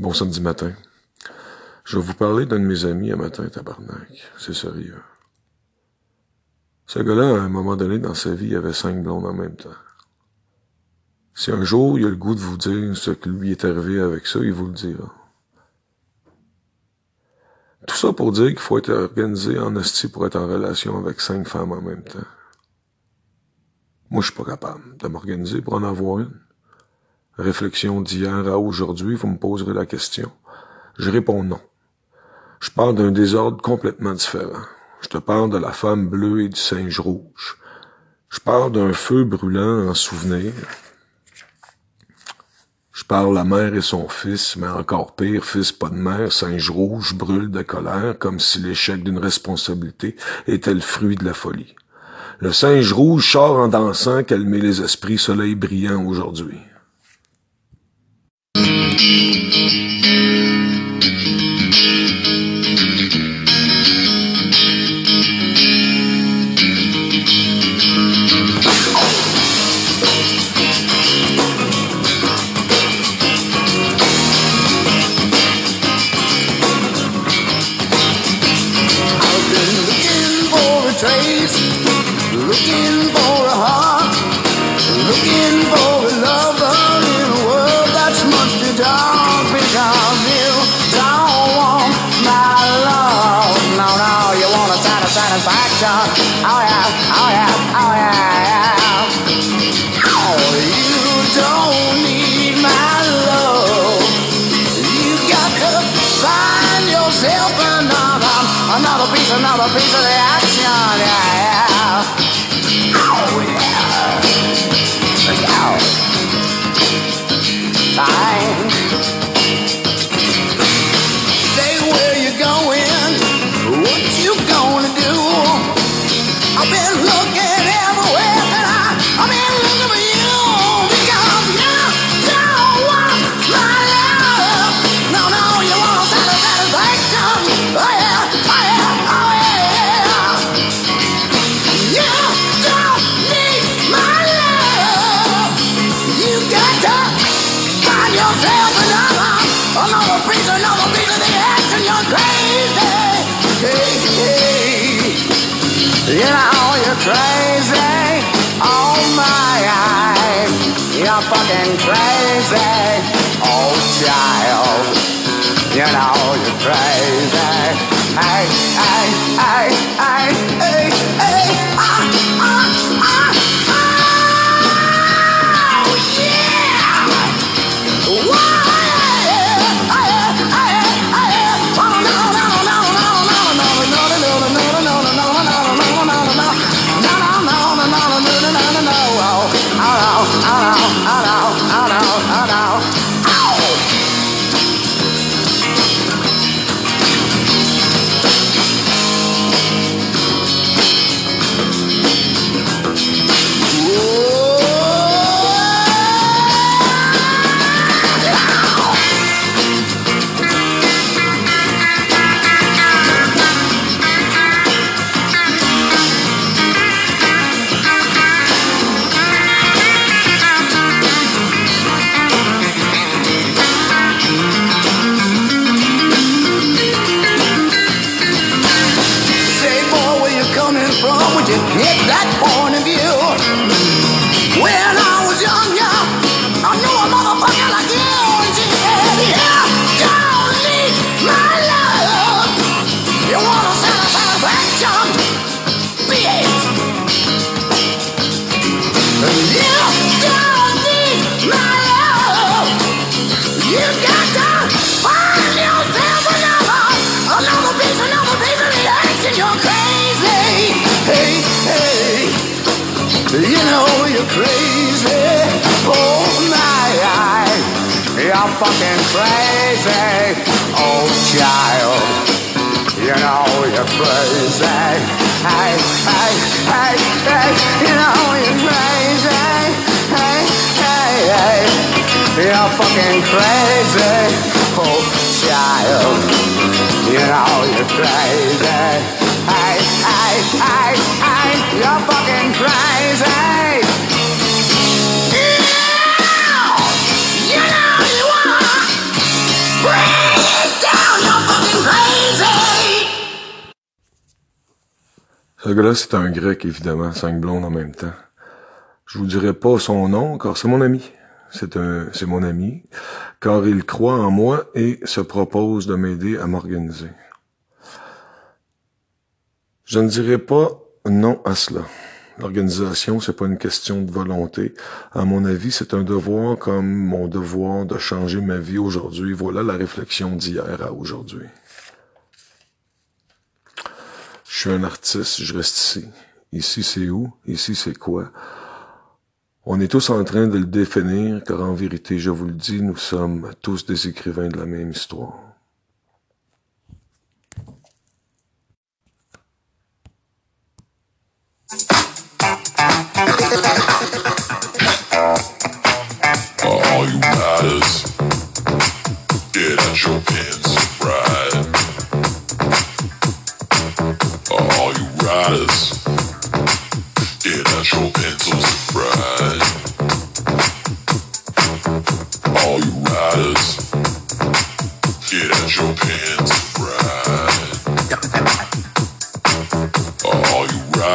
Bon samedi matin. Je vais vous parler d'un de mes amis un matin, tabarnak. C'est sérieux. Ce gars-là, à un moment donné dans sa vie, il avait cinq blondes en même temps. Si un jour il a le goût de vous dire ce qui lui est arrivé avec ça, il vous le dira. Tout ça pour dire qu'il faut être organisé en hostie pour être en relation avec cinq femmes en même temps. Moi, je suis pas capable de m'organiser pour en avoir une. Réflexion d'hier à aujourd'hui, vous me poserez la question. Je réponds non. Je parle d'un désordre complètement différent. Je te parle de la femme bleue et du singe rouge. Je parle d'un feu brûlant en souvenir. Je parle la mère et son fils, mais encore pire, fils pas de mère, singe rouge, brûle de colère, comme si l'échec d'une responsabilité était le fruit de la folie. Le singe rouge sort en dansant, calmer les esprits, soleil brillant aujourd'hui. waves, looking another piece, of the action. Yeah. You're crazy. Oh child, you know you're crazy. Hey, hey, hey, hey, hey, hey, from? Would you get that point of view? When fucking crazy. Oh child, you know you're crazy. Hey, hey, hey, hey, you know you're crazy. Hey, hey, hey, you're fucking crazy. Oh child, you know you're crazy. Hey, hey, hey, hey, you're fucking crazy. Gars-là, c'est un grec, évidemment, cinq blondes en même temps. Je vous dirai pas son nom, car c'est mon ami. C'est un, c'est mon ami, car il croit en moi et se propose de m'aider à m'organiser. Je ne dirai pas non à cela. L'organisation, c'est pas une question de volonté. À mon avis, c'est un devoir comme mon devoir de changer ma vie aujourd'hui. Voilà la réflexion d'hier à aujourd'hui. Je suis un artiste, je reste ici. Ici, c'est où? Ici, c'est quoi? On est tous en train de le définir, car en vérité, je vous le dis, nous sommes tous des écrivains de la même histoire.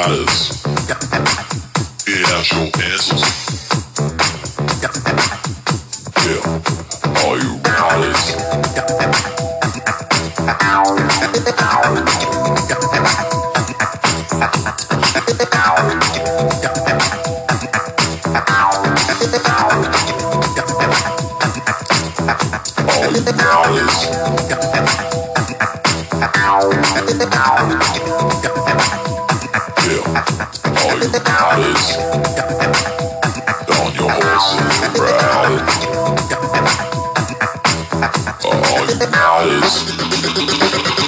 Alles. Yeah, show. Yeah, are you alles? Are you alles? eyes.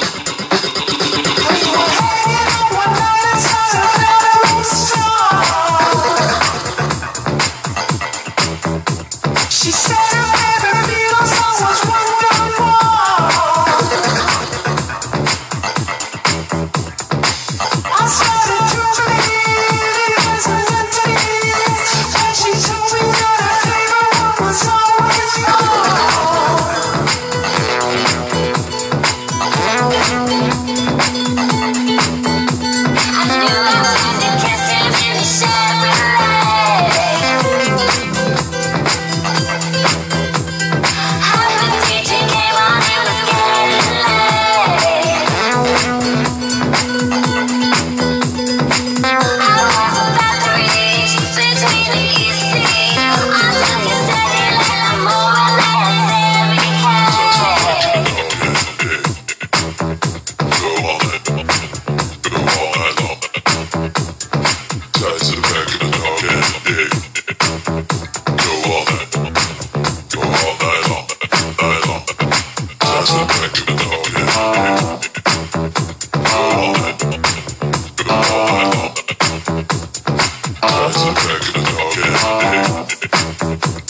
dance.